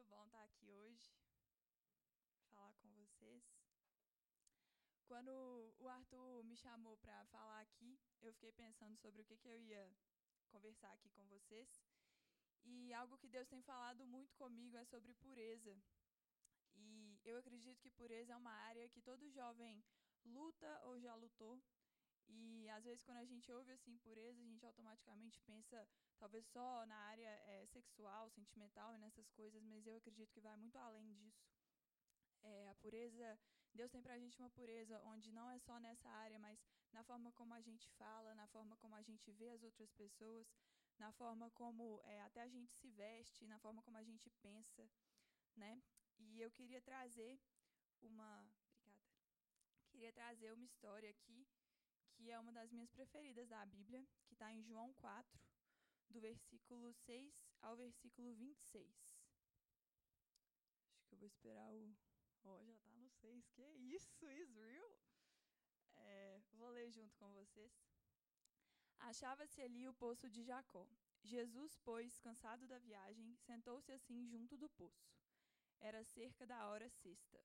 muito bom estar aqui hoje, falar com vocês. Quando o Arthur me chamou para falar aqui, eu fiquei pensando sobre o que, que eu ia conversar aqui com vocês. E algo que Deus tem falado muito comigo é sobre pureza. E eu acredito que pureza é uma área que todo jovem luta ou já lutou. E às vezes quando a gente ouve assim pureza, a gente automaticamente pensa talvez só na área é, sexual, sentimental e nessas coisas, mas eu acredito que vai muito além disso. É, a pureza, Deus tem para a gente uma pureza onde não é só nessa área, mas na forma como a gente fala, na forma como a gente vê as outras pessoas, na forma como é, até a gente se veste, na forma como a gente pensa, né? E eu queria trazer uma, obrigada, queria trazer uma história aqui que é uma das minhas preferidas da Bíblia, que está em João 4, do versículo 6 ao versículo 26. Acho que eu vou esperar o. Oh, já está no 6. Que isso, Israel? É, vou ler junto com vocês. Achava-se ali o poço de Jacó. Jesus, pois, cansado da viagem, sentou-se assim junto do poço. Era cerca da hora sexta.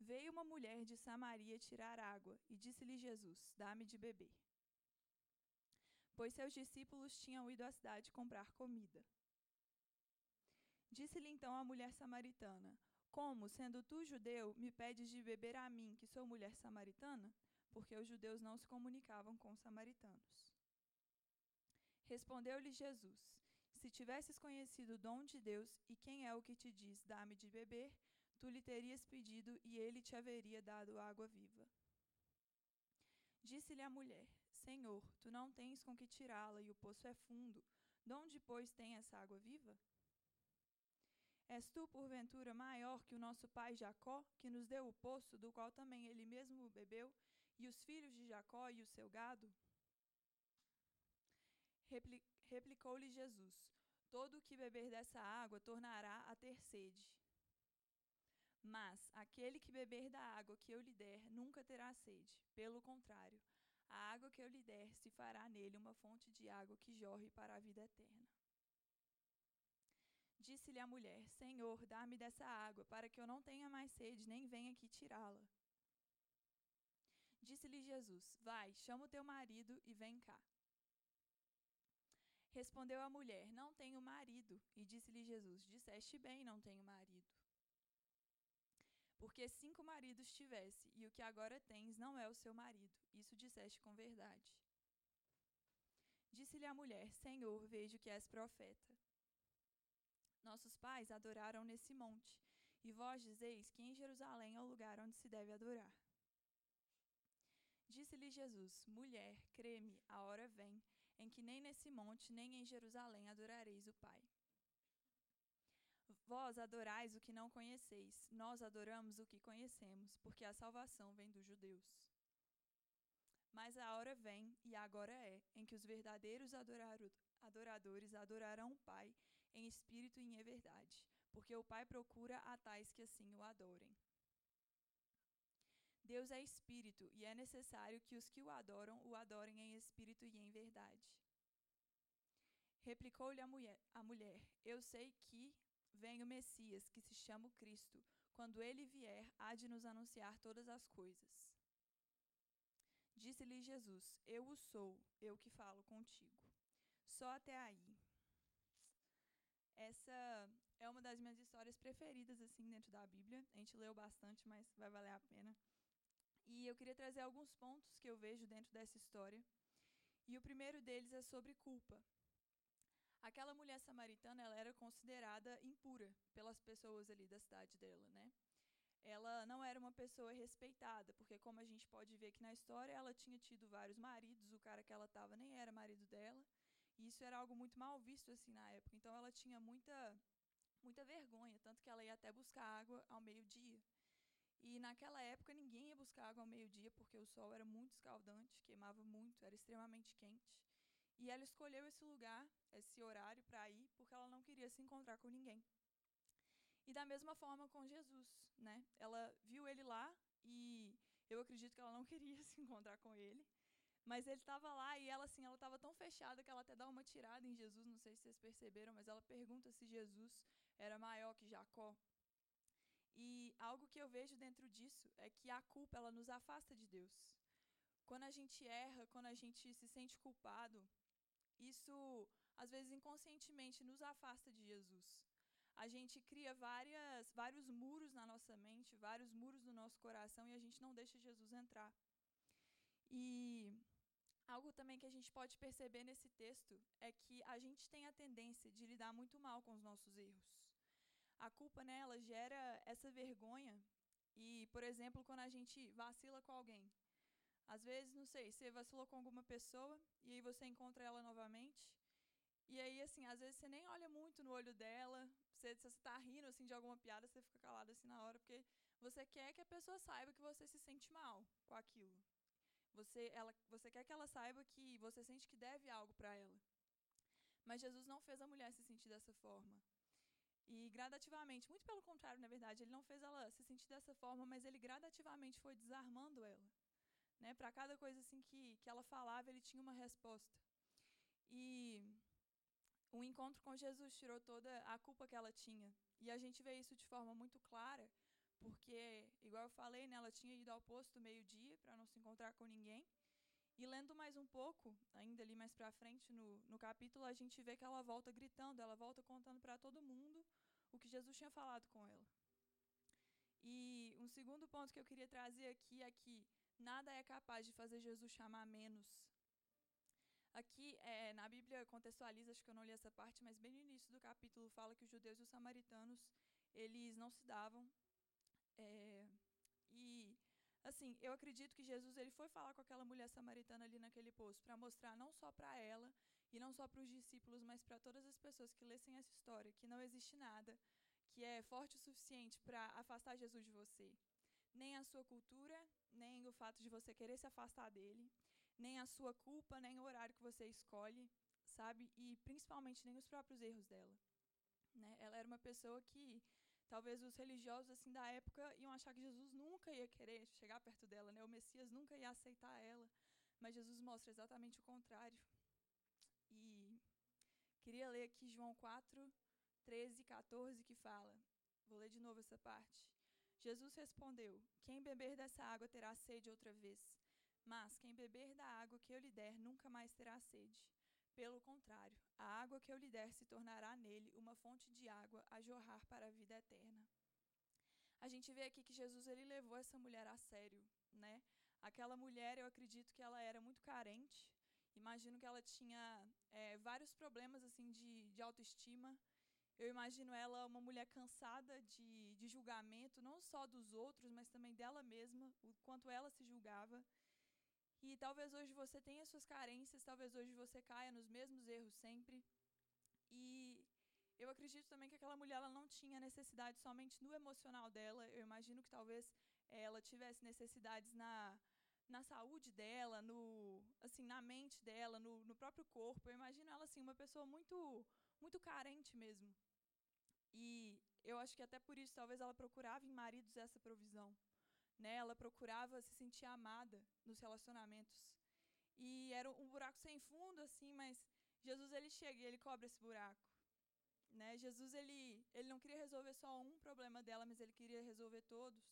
Veio uma mulher de Samaria tirar água e disse-lhe Jesus: Dá-me de beber. Pois seus discípulos tinham ido à cidade comprar comida. Disse-lhe então a mulher samaritana: Como, sendo tu judeu, me pedes de beber a mim, que sou mulher samaritana? Porque os judeus não se comunicavam com os samaritanos. Respondeu-lhe Jesus: Se tivesses conhecido o dom de Deus e quem é o que te diz, dá-me de beber, tu lhe terias pedido e ele te haveria dado água viva. Disse-lhe a mulher: Senhor, tu não tens com que tirá-la e o poço é fundo. De onde, pois, tem essa água viva? És tu, porventura, maior que o nosso pai Jacó, que nos deu o poço, do qual também ele mesmo bebeu, e os filhos de Jacó e o seu gado? Repli Replicou-lhe Jesus: Todo o que beber dessa água tornará a ter sede. Mas aquele que beber da água que eu lhe der nunca terá sede. Pelo contrário, a água que eu lhe der se fará nele uma fonte de água que jorre para a vida eterna. Disse-lhe a mulher: Senhor, dá-me dessa água, para que eu não tenha mais sede, nem venha aqui tirá-la. Disse-lhe Jesus: Vai, chama o teu marido e vem cá. Respondeu a mulher: Não tenho marido. E disse-lhe Jesus: Disseste bem, não tenho marido. Porque cinco maridos tivesse, e o que agora tens não é o seu marido. Isso disseste com verdade. Disse-lhe a mulher: Senhor, vejo que és profeta. Nossos pais adoraram nesse monte, e vós dizeis que em Jerusalém é o lugar onde se deve adorar. Disse-lhe Jesus: Mulher, creme, a hora vem em que nem nesse monte, nem em Jerusalém adorareis o Pai. Vós adorais o que não conheceis, nós adoramos o que conhecemos, porque a salvação vem dos judeus. Mas a hora vem, e agora é, em que os verdadeiros adoradores adorarão o Pai em espírito e em verdade, porque o Pai procura a tais que assim o adorem. Deus é espírito, e é necessário que os que o adoram o adorem em espírito e em verdade. Replicou-lhe a mulher, a mulher: Eu sei que vem o Messias, que se chama o Cristo. Quando ele vier, há de nos anunciar todas as coisas. Disse-lhe Jesus: Eu o sou, eu que falo contigo. Só até aí. Essa é uma das minhas histórias preferidas assim dentro da Bíblia. A gente leu bastante, mas vai valer a pena. E eu queria trazer alguns pontos que eu vejo dentro dessa história. E o primeiro deles é sobre culpa. Aquela mulher samaritana, ela era considerada impura pelas pessoas ali da cidade dela, né? Ela não era uma pessoa respeitada, porque como a gente pode ver aqui na história, ela tinha tido vários maridos, o cara que ela estava nem era marido dela, e isso era algo muito mal visto assim na época. Então ela tinha muita muita vergonha, tanto que ela ia até buscar água ao meio-dia. E naquela época ninguém ia buscar água ao meio-dia porque o sol era muito escaldante, queimava muito, era extremamente quente. E ela escolheu esse lugar esse horário para ir, porque ela não queria se encontrar com ninguém. E da mesma forma com Jesus, né? Ela viu ele lá e eu acredito que ela não queria se encontrar com ele, Mas ele estava lá e ela assim, ela estava tão fechada que ela até dá uma tirada em Jesus, não sei se vocês perceberam, mas ela pergunta se Jesus era maior que Jacó. E algo que eu vejo dentro disso é que a culpa ela nos afasta de Deus. Quando a gente erra, quando a gente se sente culpado, isso às vezes inconscientemente nos afasta de Jesus. A gente cria várias, vários muros na nossa mente, vários muros no nosso coração e a gente não deixa Jesus entrar. E algo também que a gente pode perceber nesse texto é que a gente tem a tendência de lidar muito mal com os nossos erros. A culpa nela gera essa vergonha e, por exemplo, quando a gente vacila com alguém, às vezes, não sei, você vacilou com alguma pessoa e aí você encontra ela novamente. E aí, assim, às vezes você nem olha muito no olho dela. Você, se você tá rindo, assim, de alguma piada, você fica calado, assim, na hora, porque você quer que a pessoa saiba que você se sente mal com aquilo. Você, ela, você quer que ela saiba que você sente que deve algo para ela. Mas Jesus não fez a mulher se sentir dessa forma. E gradativamente, muito pelo contrário, na verdade, ele não fez ela se sentir dessa forma, mas ele gradativamente foi desarmando ela. Né? Para cada coisa assim que, que ela falava, ele tinha uma resposta. E o encontro com Jesus tirou toda a culpa que ela tinha. E a gente vê isso de forma muito clara, porque, igual eu falei, né, ela tinha ido ao posto meio-dia para não se encontrar com ninguém. E lendo mais um pouco, ainda ali mais para frente no, no capítulo, a gente vê que ela volta gritando, ela volta contando para todo mundo o que Jesus tinha falado com ela. E um segundo ponto que eu queria trazer aqui é que nada é capaz de fazer Jesus chamar menos. Aqui, é, na Bíblia contextualiza, acho que eu não li essa parte, mas bem no início do capítulo fala que os judeus e os samaritanos, eles não se davam. É, e, assim, eu acredito que Jesus ele foi falar com aquela mulher samaritana ali naquele poço para mostrar não só para ela e não só para os discípulos, mas para todas as pessoas que lessem essa história, que não existe nada que é forte o suficiente para afastar Jesus de você nem a sua cultura, nem o fato de você querer se afastar dele, nem a sua culpa, nem o horário que você escolhe, sabe? E principalmente nem os próprios erros dela. Né? Ela era uma pessoa que talvez os religiosos assim da época iam achar que Jesus nunca ia querer chegar perto dela, né? O Messias nunca ia aceitar ela, mas Jesus mostra exatamente o contrário. E queria ler aqui João 4, 13 e 14 que fala. Vou ler de novo essa parte. Jesus respondeu: Quem beber dessa água terá sede outra vez. Mas quem beber da água que eu lhe der nunca mais terá sede. Pelo contrário, a água que eu lhe der se tornará nele uma fonte de água a jorrar para a vida eterna. A gente vê aqui que Jesus ele levou essa mulher a sério, né? Aquela mulher, eu acredito que ela era muito carente. Imagino que ela tinha é, vários problemas assim de, de autoestima. Eu imagino ela uma mulher cansada de, de julgamento, não só dos outros, mas também dela mesma, o quanto ela se julgava. E talvez hoje você tenha suas carências, talvez hoje você caia nos mesmos erros sempre. E eu acredito também que aquela mulher ela não tinha necessidade somente no emocional dela. Eu imagino que talvez eh, ela tivesse necessidades na, na saúde dela, no assim na mente dela, no, no próprio corpo. Eu imagino ela assim uma pessoa muito muito carente mesmo. E eu acho que até por isso talvez ela procurava em maridos essa provisão. Né? Ela procurava se sentir amada nos relacionamentos. E era um buraco sem fundo assim, mas Jesus ele chega e ele cobre esse buraco. Né? Jesus ele, ele não queria resolver só um problema dela, mas ele queria resolver todos.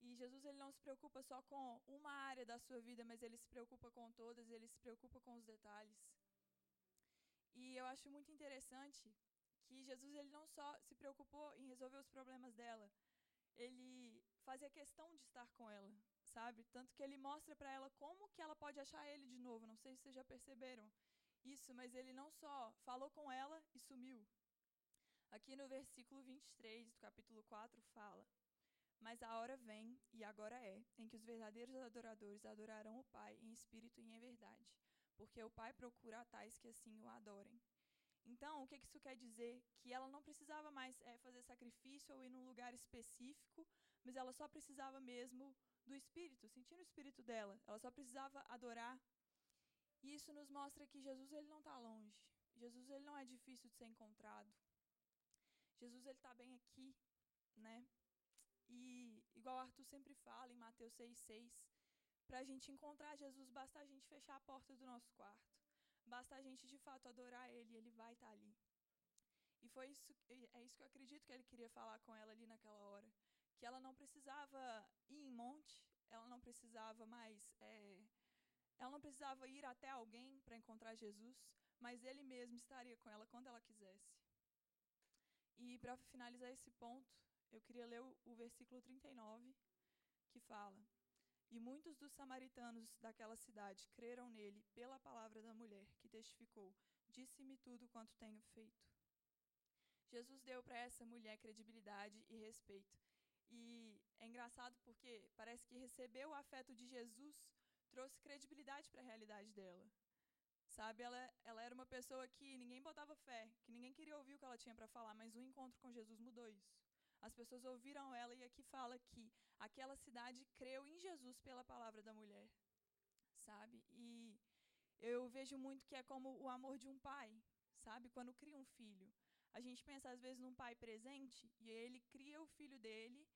E Jesus ele não se preocupa só com uma área da sua vida, mas ele se preocupa com todas, ele se preocupa com os detalhes. E eu acho muito interessante que Jesus ele não só se preocupou em resolver os problemas dela, ele fazia questão de estar com ela, sabe? Tanto que ele mostra para ela como que ela pode achar ele de novo. Não sei se vocês já perceberam isso, mas ele não só falou com ela e sumiu. Aqui no versículo 23 do capítulo 4 fala: Mas a hora vem, e agora é, em que os verdadeiros adoradores adorarão o Pai em espírito e em verdade, porque o Pai procura tais que assim o adorem. Então, o que isso quer dizer? Que ela não precisava mais é, fazer sacrifício ou ir num lugar específico, mas ela só precisava mesmo do Espírito, sentir o Espírito dela. Ela só precisava adorar. E isso nos mostra que Jesus ele não está longe. Jesus ele não é difícil de ser encontrado. Jesus ele está bem aqui, né? E igual Arthur sempre fala em Mateus 6,6, Para a gente encontrar Jesus, basta a gente fechar a porta do nosso quarto. Basta a gente de fato adorar Ele, Ele vai estar ali. E foi isso, é isso que eu acredito que ele queria falar com ela ali naquela hora. Que ela não precisava ir em monte, ela não precisava mais. É, ela não precisava ir até alguém para encontrar Jesus, mas ele mesmo estaria com ela quando ela quisesse. E para finalizar esse ponto, eu queria ler o, o versículo 39, que fala: E muitos dos samaritanos daquela cidade creram nele pela palavra da mulher, que testificou: Disse-me tudo quanto tenho feito. Jesus deu para essa mulher credibilidade e respeito. E é engraçado porque parece que receber o afeto de Jesus trouxe credibilidade para a realidade dela. Sabe, ela, ela era uma pessoa que ninguém botava fé, que ninguém queria ouvir o que ela tinha para falar, mas o encontro com Jesus mudou isso. As pessoas ouviram ela e aqui fala que aquela cidade creu em Jesus pela palavra da mulher. Sabe? E eu vejo muito que é como o amor de um pai, sabe? Quando cria um filho. A gente pensa, às vezes, num pai presente e ele cria o filho dele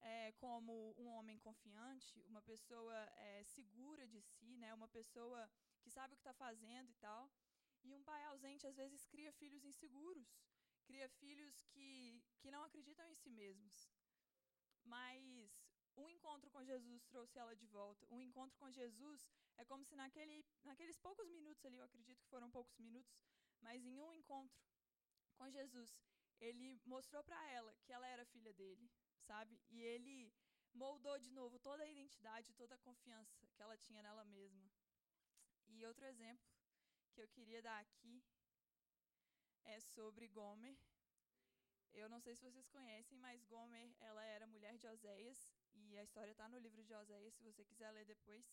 é, como um homem confiante, uma pessoa é, segura de si, né, uma pessoa que sabe o que está fazendo e tal. E um pai ausente, às vezes, cria filhos inseguros, cria filhos que, que não acreditam em si mesmos. Mas um encontro com Jesus trouxe ela de volta. Um encontro com Jesus é como se naquele, naqueles poucos minutos ali, eu acredito que foram poucos minutos, mas em um encontro com Jesus, ele mostrou para ela que ela era filha dele, sabe? E ele moldou de novo toda a identidade, toda a confiança que ela tinha nela mesma. E outro exemplo que eu queria dar aqui é sobre Gomer. Eu não sei se vocês conhecem, mas Gomer, ela era mulher de Oséias, e a história está no livro de Oséias, se você quiser ler depois.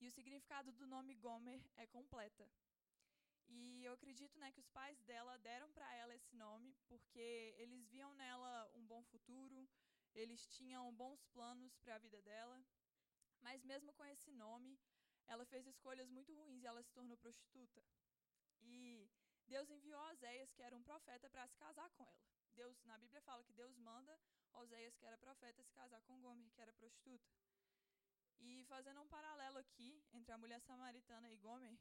E o significado do nome Gomer é completa. E eu acredito né, que os pais dela deram para ela esse nome porque eles viam nela um bom futuro, eles tinham bons planos para a vida dela. Mas mesmo com esse nome, ela fez escolhas muito ruins e ela se tornou prostituta. E Deus enviou Oséias, que era um profeta, para se casar com ela. Deus, na Bíblia fala que Deus manda Oséias, que era profeta, se casar com Gomer, que era prostituta. E fazendo um paralelo aqui entre a mulher samaritana e Gomer,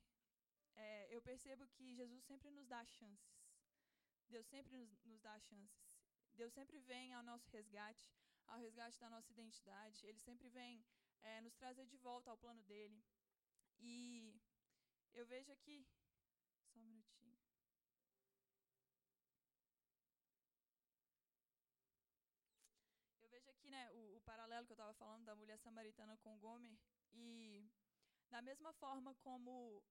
é, eu percebo que Jesus sempre nos dá chances. Deus sempre nos, nos dá chances. Deus sempre vem ao nosso resgate, ao resgate da nossa identidade. Ele sempre vem é, nos trazer de volta ao plano dele. E eu vejo aqui. Só um minutinho. Eu vejo né, o, o paralelo que eu estava falando da mulher samaritana com Gomer. E da mesma forma como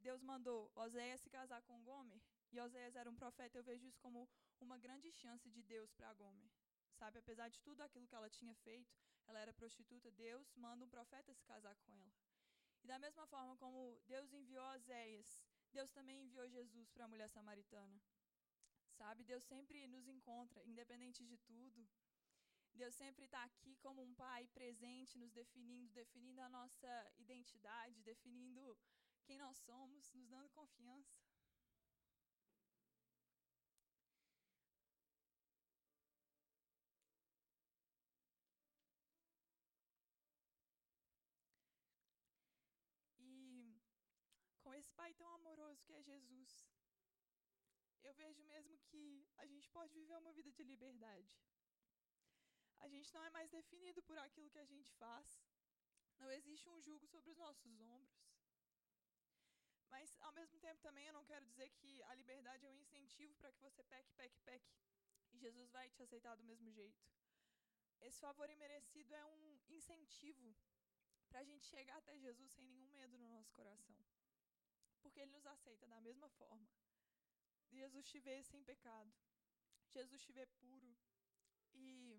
Deus mandou Oséias se casar com Gomer, e Oséias era um profeta, eu vejo isso como uma grande chance de Deus para Gomer. Sabe, apesar de tudo aquilo que ela tinha feito, ela era prostituta, Deus manda um profeta se casar com ela. E da mesma forma como Deus enviou Oséias, Deus também enviou Jesus para a mulher samaritana. Sabe, Deus sempre nos encontra, independente de tudo. Deus sempre está aqui como um pai presente, nos definindo, definindo a nossa identidade, definindo quem nós somos, nos dando confiança. E com esse Pai tão amoroso que é Jesus, eu vejo mesmo que a gente pode viver uma vida de liberdade. A gente não é mais definido por aquilo que a gente faz. Não existe um jugo sobre os nossos ombros. Mas, ao mesmo tempo, também eu não quero dizer que a liberdade é um incentivo para que você peque, peque, peque. E Jesus vai te aceitar do mesmo jeito. Esse favor imerecido é um incentivo para a gente chegar até Jesus sem nenhum medo no nosso coração. Porque Ele nos aceita da mesma forma. Jesus te vê sem pecado. Jesus te vê puro. E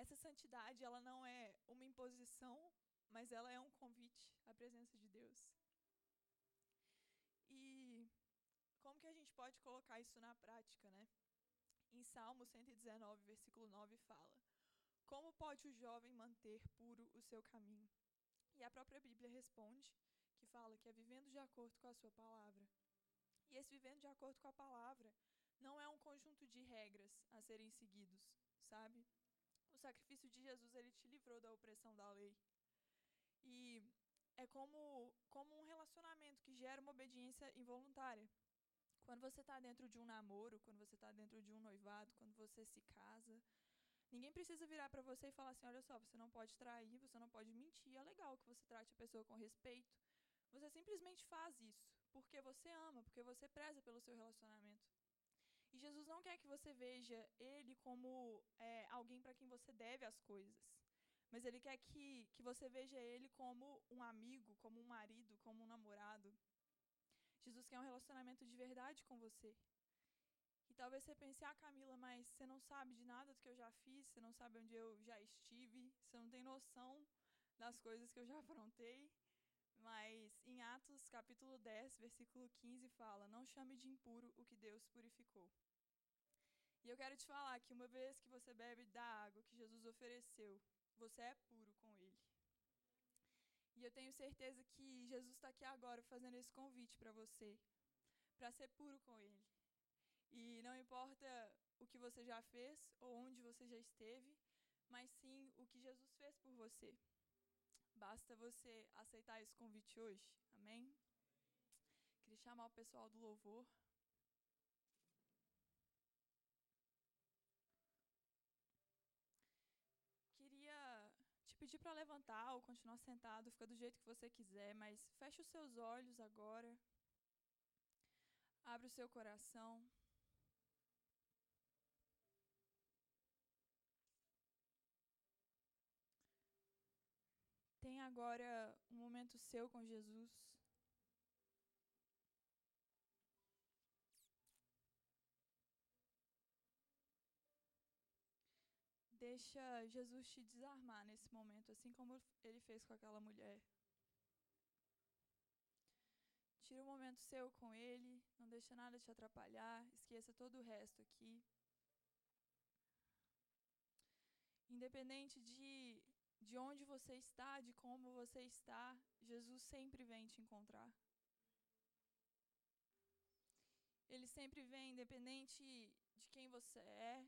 essa santidade, ela não é uma imposição, mas ela é um convite à presença de Deus. E como que a gente pode colocar isso na prática, né? Em Salmo 119, versículo 9 fala: Como pode o jovem manter puro o seu caminho? E a própria Bíblia responde que fala que é vivendo de acordo com a sua palavra. E esse vivendo de acordo com a palavra não é um conjunto de regras a serem seguidos, sacrifício de Jesus ele te livrou da opressão da lei. E é como, como um relacionamento que gera uma obediência involuntária. Quando você está dentro de um namoro, quando você está dentro de um noivado, quando você se casa, ninguém precisa virar para você e falar assim: olha só, você não pode trair, você não pode mentir. É legal que você trate a pessoa com respeito. Você simplesmente faz isso porque você ama, porque você preza pelo seu relacionamento. E Jesus não quer que você veja ele como é, alguém para quem você deve as coisas. Mas ele quer que, que você veja ele como um amigo, como um marido, como um namorado. Jesus quer um relacionamento de verdade com você. E talvez você pense, ah, Camila, mas você não sabe de nada do que eu já fiz, você não sabe onde eu já estive, você não tem noção das coisas que eu já afrontei. Mas em Atos capítulo 10, versículo 15 fala: Não chame de impuro o que Deus purificou. E eu quero te falar que uma vez que você bebe da água que Jesus ofereceu, você é puro com Ele. E eu tenho certeza que Jesus está aqui agora fazendo esse convite para você, para ser puro com Ele. E não importa o que você já fez ou onde você já esteve, mas sim o que Jesus fez por você. Basta você aceitar esse convite hoje. Amém? Queria chamar o pessoal do louvor. Queria te pedir para levantar ou continuar sentado, fica do jeito que você quiser, mas feche os seus olhos agora. Abre o seu coração. Agora um momento seu com Jesus. Deixa Jesus te desarmar nesse momento, assim como ele fez com aquela mulher. Tira um momento seu com ele, não deixa nada te atrapalhar, esqueça todo o resto aqui. Independente de de onde você está, de como você está, Jesus sempre vem te encontrar. Ele sempre vem, independente de quem você é.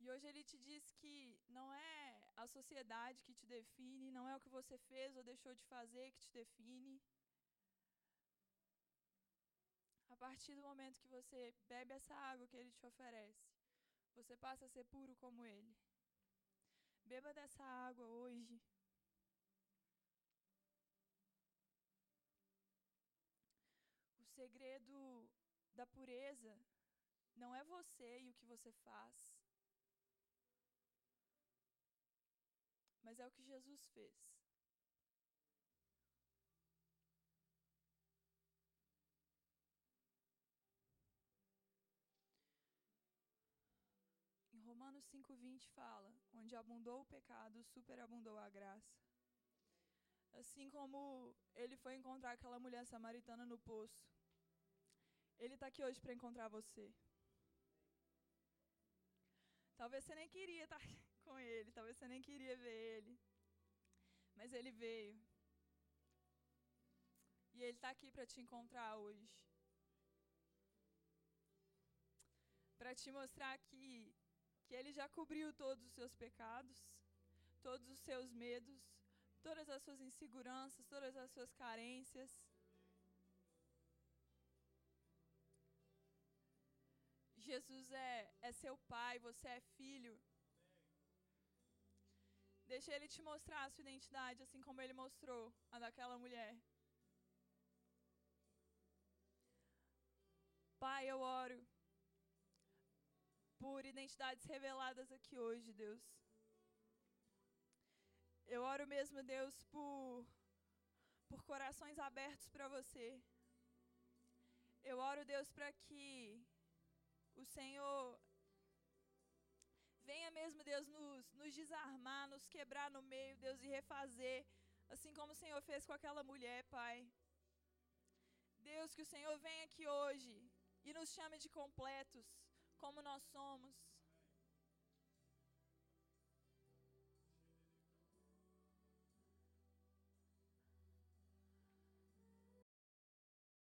E hoje ele te diz que não é a sociedade que te define, não é o que você fez ou deixou de fazer que te define. A partir do momento que você bebe essa água que ele te oferece, você passa a ser puro como Ele. Beba dessa água hoje. O segredo da pureza não é você e o que você faz, mas é o que Jesus fez. Romanos 5:20 fala: onde abundou o pecado, superabundou a graça. Assim como ele foi encontrar aquela mulher samaritana no poço, ele está aqui hoje para encontrar você. Talvez você nem queria estar tá com ele, talvez você nem queria ver ele, mas ele veio. E ele está aqui para te encontrar hoje. Para te mostrar que que Ele já cobriu todos os seus pecados, todos os seus medos, todas as suas inseguranças, todas as suas carências. Jesus é, é seu pai, você é filho. Deixa ele te mostrar a sua identidade, assim como ele mostrou a daquela mulher. Pai, eu oro por identidades reveladas aqui hoje, Deus. Eu oro mesmo, Deus, por, por corações abertos para você. Eu oro, Deus, para que o Senhor venha mesmo, Deus, nos, nos desarmar, nos quebrar no meio, Deus, e refazer, assim como o Senhor fez com aquela mulher, Pai. Deus, que o Senhor venha aqui hoje e nos chame de completos como nós somos.